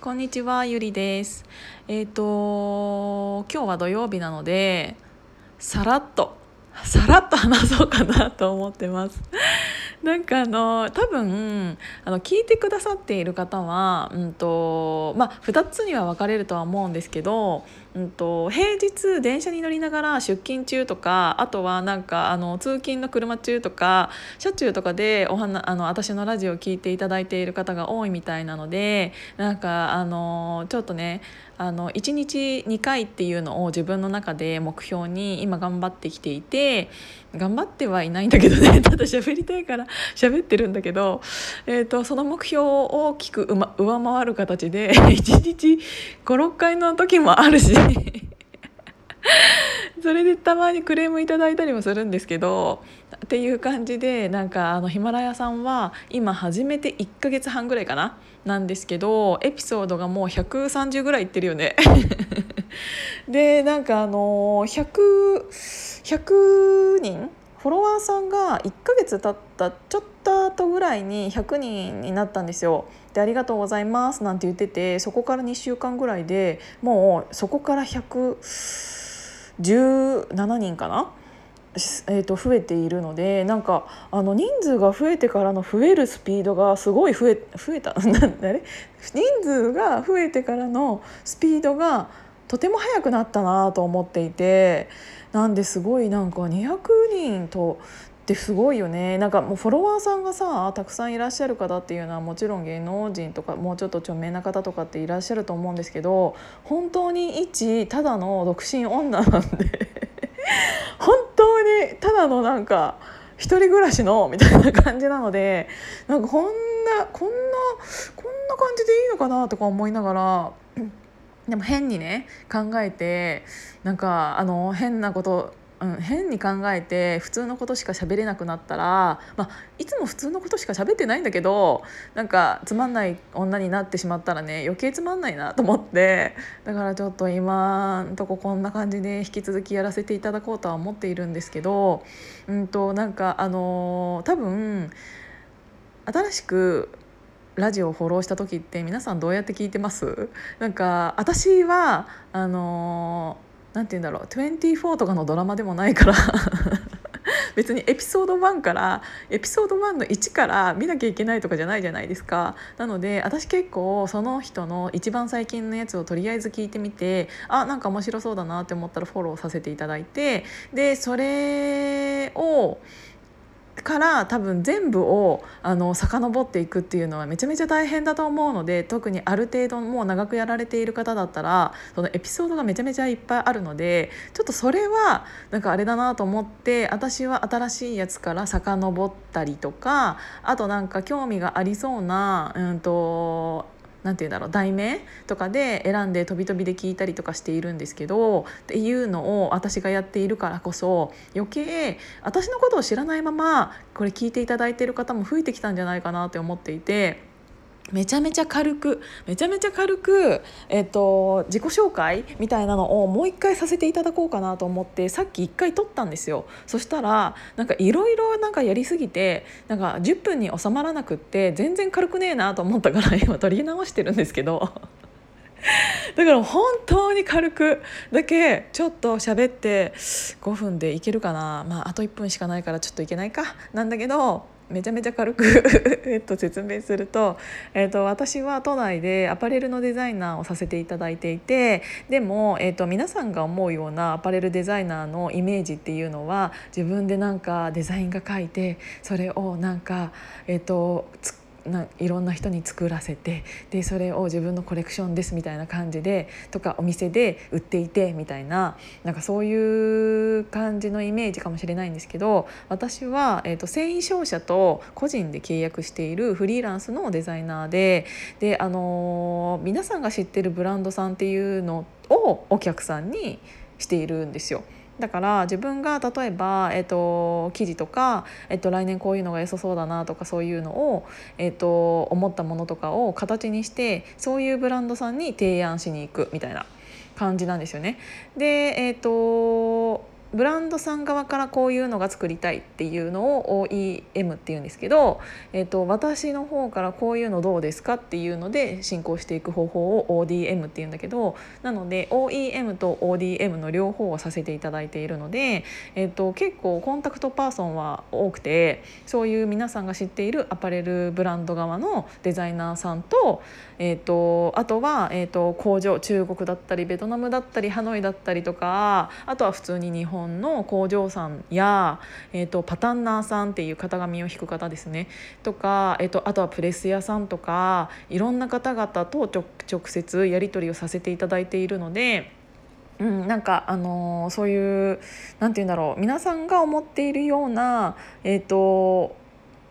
こんにちは、ゆりです。えっ、と今日は土曜日なのでさらっとさらっと話そうかなと思ってます。なんかあの多分あの聞いてくださっている方は、うんとまあ、2つには分かれるとは思うんですけど、うん、と平日電車に乗りながら出勤中とかあとはなんかあの通勤の車中とか車中とかでお話あの私のラジオを聞いていただいている方が多いみたいなのでなんかあのちょっとねあの1日2回っていうのを自分の中で目標に今頑張ってきていて頑張ってはいないんだけどね。ただ喋りたいから喋ってるんだけど、えー、とその目標を大きく、ま、上回る形で1日56回の時もあるし。それでたまにクレームいただいたりもするんですけどっていう感じでなんかあのヒマラヤさんは今始めて1ヶ月半ぐらいかな？なんですけどエピソードがもう130ぐらいいってるよね。でなんかあの 100, 100人？フォロワーさんが1ヶ月経ったちょっと後ぐらいに100人になったんですよ。で「ありがとうございます」なんて言っててそこから2週間ぐらいでもうそこから117人かな？えー、と増えているのでなんかあの人数が増えてからの増えるスピードがすごい増え増えた なんあれ？人数が増えてからのスピードがとても速くなったなと思っていてなんですごいなんか200人とってすごいよね。なんかもうフォロワーさんがさたくさんいらっしゃる方っていうのはもちろん芸能人とかもうちょっと著名な方とかっていらっしゃると思うんですけど本当に一ただの独身女なんで本 だのなんか一人暮らしのみたいな感じなのでなんかこんなこんなこんな感じでいいのかなとか思いながら。でも変にね考えてなんかあの変なことうん、変に考えて普通のことしか喋れなくなったら、まあ、いつも普通のことしか喋ってないんだけどなんかつまんない女になってしまったらね余計つまんないなと思ってだからちょっと今んとここんな感じで引き続きやらせていただこうとは思っているんですけど、うんとなんかあのー、多分新しくラジオをフォローした時って皆さんどうやって聞いてます？なんか私はあのー、なんて言うんだろう。24とかのドラマでもないから。別にエピソード1からエピソード1の1から見なきゃいけないとかじゃないじゃないですか。なので私結構その人の一番最近のやつをとりあえず聞いてみてあなんか面白そうだなって思ったらフォローさせていただいてでそれをから多分全部をあの遡っていくっていうのはめちゃめちゃ大変だと思うので特にある程度もう長くやられている方だったらそのエピソードがめちゃめちゃいっぱいあるのでちょっとそれはなんかあれだなと思って私は新しいやつから遡ったりとかあとなんか興味がありそうなうんとな何て言うんだろう題名とかで選んで飛び飛びで聞いたりとかしているんですけどっていうのを私がやっているからこそ余計私のことを知らないままこれ聞いていただいてる方も増えてきたんじゃないかなって思っていて。めちゃめちゃ軽くめちゃめちゃ軽く、えっと、自己紹介みたいなのをもう一回させていただこうかなと思ってさっき一回撮ったんですよ。そしたらなんかいろいろなんかやりすぎてなんか10分に収まらなくって全然軽くねえなと思ったから今撮り直してるんですけど。だから本当に軽くだけちょっと喋って5分でいけるかな。まああと1分しかないからちょっといけないか。なんだけどめちゃめちゃ軽く えっと説明すると,、えっと私は都内でアパレルのデザイナーをさせていただいていてでも、えっと皆さんが思うようなアパレルデザイナーのイメージっていうのは自分でなんかデザインが書いてそれをなんか、えっとないろんな人に作らせてでそれを自分のコレクションですみたいな感じでとかお店で売っていてみたいななんかそういう感じのイメージかもしれないんですけど私は、えーと、繊維商社と個人で契約しているフリーランスのデザイナーでで、あのー、皆さんが知ってるブランドさんっていうのをお客さんにしているんですよ。だから自分が例えば、えーと、記事とか、えーと、来年こういうのが良さそうだなとかそういうのを、えーと、思ったものとかを形にしてそういうブランドさんに提案しに行くみたいな感じなんですよね。で、えー、とブランドさん側からこういうのが作りたいっていうのを OEM っていうんですけど、えーと、私の方からこういうのどうですかっていうので進行していく方法を ODM っていうんだけどなので OEM と ODM の両方をさせていただいているので、えーと、結構コンタクトパーソンは多くてそういう皆さんが知っているアパレルブランド側のデザイナーさんと,、えーと、あとは、えー、と工場中国だったりベトナムだったりハノイだったりとかあとは普通に日本本の工場さんや、えーと、パタンナーさんっていう型紙を引く方ですねとか、えーと、あとはプレス屋さんとかいろんな方々と直接やり取りをさせていただいているので。うん、なんか、あのー、そういう何て言うんだろう皆さんが思っているような、えーと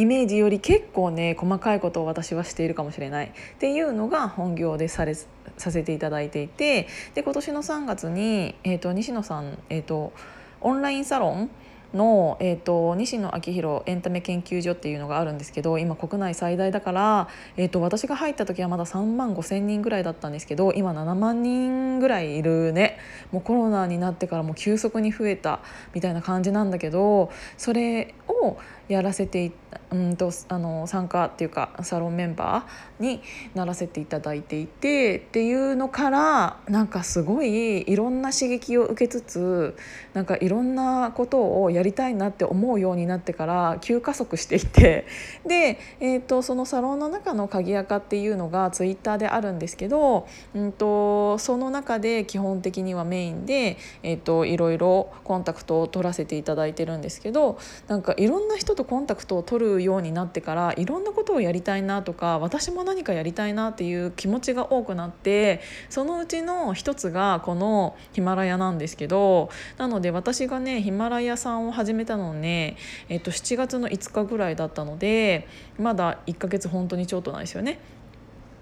イメージより結構ね細かいことを私はしているかもしれない。っていうのが本業でされさせていただいていてで今年の3月に、えーと、西野さん、えーと、オンラインサロンの、えーと、西野昭弘エンタメ研究所っていうのがあるんですけど今国内最大だから、えーと、私が入った時はまだ3万5千人ぐらいだったんですけど今7万人ぐらいいるね。もうコロナになってからも急速に増えたみたいな感じなんだけどそれをやらせてうんとあの参加っていうかサロンメンバーにならせていただいていてっていうのからなんかすごいいろんな刺激を受けつつなんかいろんなことをやりたいなって思うようになってから急加速していてで、えーと、そのサロンの中の鍵垢っていうのがツイッターであるんですけど、うんと、その中で基本的にはメインで、えーと、いろいろコンタクトを取らせていただいてるんですけどなんかいろんな人とコンタクトを取るようになってからいろんなことをやりたいなとか私も何かやりたいなっていう気持ちが多くなってそのうちの一つがこのヒマラヤなんですけどなので私がねヒマラヤさんを始めたのね、えっと、7月の5日ぐらいだったのでまだ1ヶ月本当にちょっとないですよね。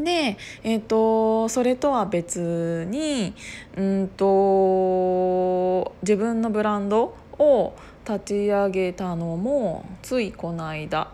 で、えーと、それとは別にうんと自分のブランドを立ち上げたのもついこの間、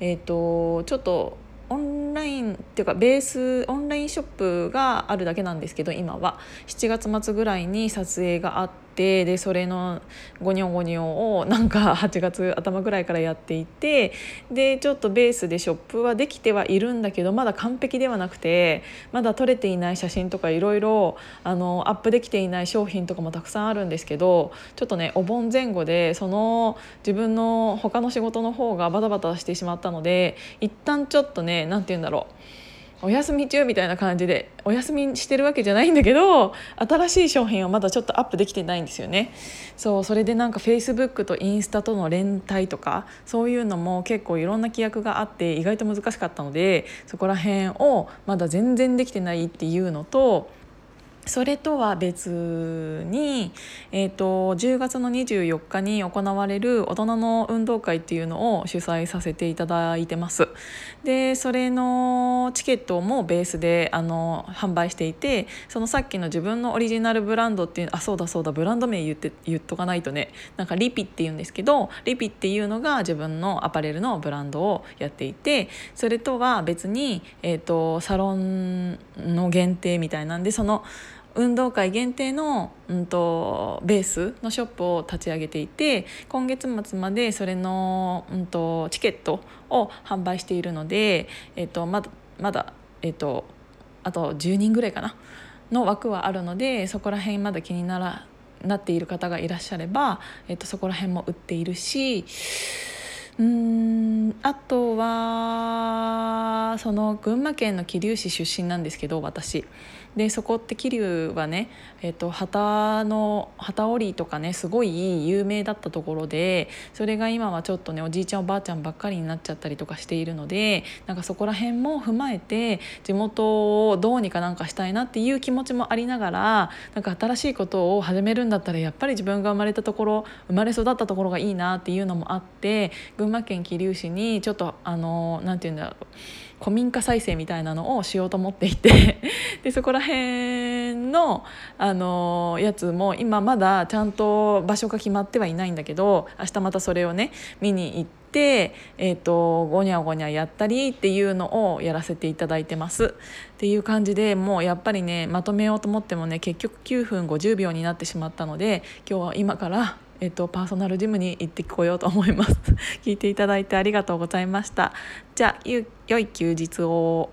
えーと、ちょっとオンラインっていうかベースオンラインショップがあるだけなんですけど今は。7月末ぐらいに撮影があっでそれのゴニョゴニョをなんか8月頭ぐらいからやっていてでちょっとベースでショップはできてはいるんだけどまだ完璧ではなくてまだ撮れていない写真とかいろいろアップできていない商品とかもたくさんあるんですけどちょっとねお盆前後でその自分の他の仕事の方がバタバタしてしまったので一旦ちょっとね何て言うんだろう。お休み中みたいな感じでお休みしてるわけじゃないんだけど新しい商品はまだちょっとアップできてないんですよね。そうそれでなんかフェイスブックとインスタとの連帯とかそういうのも結構いろんな規約があって意外と難しかったのでそこら辺をまだ全然できてないっていうのとそれとは別に、えーと、10月の24日に行われる大人の運動会っていうのを主催させていただいてます。でそれのチケットもベースであの販売していてそのさっきの自分のオリジナルブランドっていうあそうだそうだブランド名言って言っとかないとね。なんかリピっていうんですけどリピっていうのが自分のアパレルのブランドをやっていてそれとは別に、えーとサロンの限定みたいなんでその運動会限定の、うんと、ベースのショップを立ち上げていて今月末までそれの、うんと、チケットを販売しているので、えっと、まだまだ、えっと、あと10人ぐらいかなの枠はあるのでそこら辺まだ気にならなっている方がいらっしゃれば、えっと、そこら辺も売っているしうんあとはその群馬県の桐生市出身なんですけど私。でそこって桐生はね、えーと、旗の旗織りとかねすごい有名だったところでそれが今はちょっとねおじいちゃんおばあちゃんばっかりになっちゃったりとかしているのでなんかそこら辺も踏まえて地元をどうにかなんかしたいなっていう気持ちもありながらなんか新しいことを始めるんだったらやっぱり自分が生まれたところ生まれ育ったところがいいなっていうのもあって群馬県桐生市にちょっとあの何て言うんだろう古民家再生みたいなのをしようと思っていて でそこら辺のあのやつも今まだちゃんと場所が決まってはいないんだけど明日またそれをね見に行って。えーと、ゴニャゴニャやったりっていうのをやらせていただいてますっていう感じでもうやっぱりねまとめようと思ってもね結局9分50秒になってしまったので今日は今からえっと、パーソナルジムに行ってこようと思います。聞いていただいてありがとうございました。じゃあ良い休日を。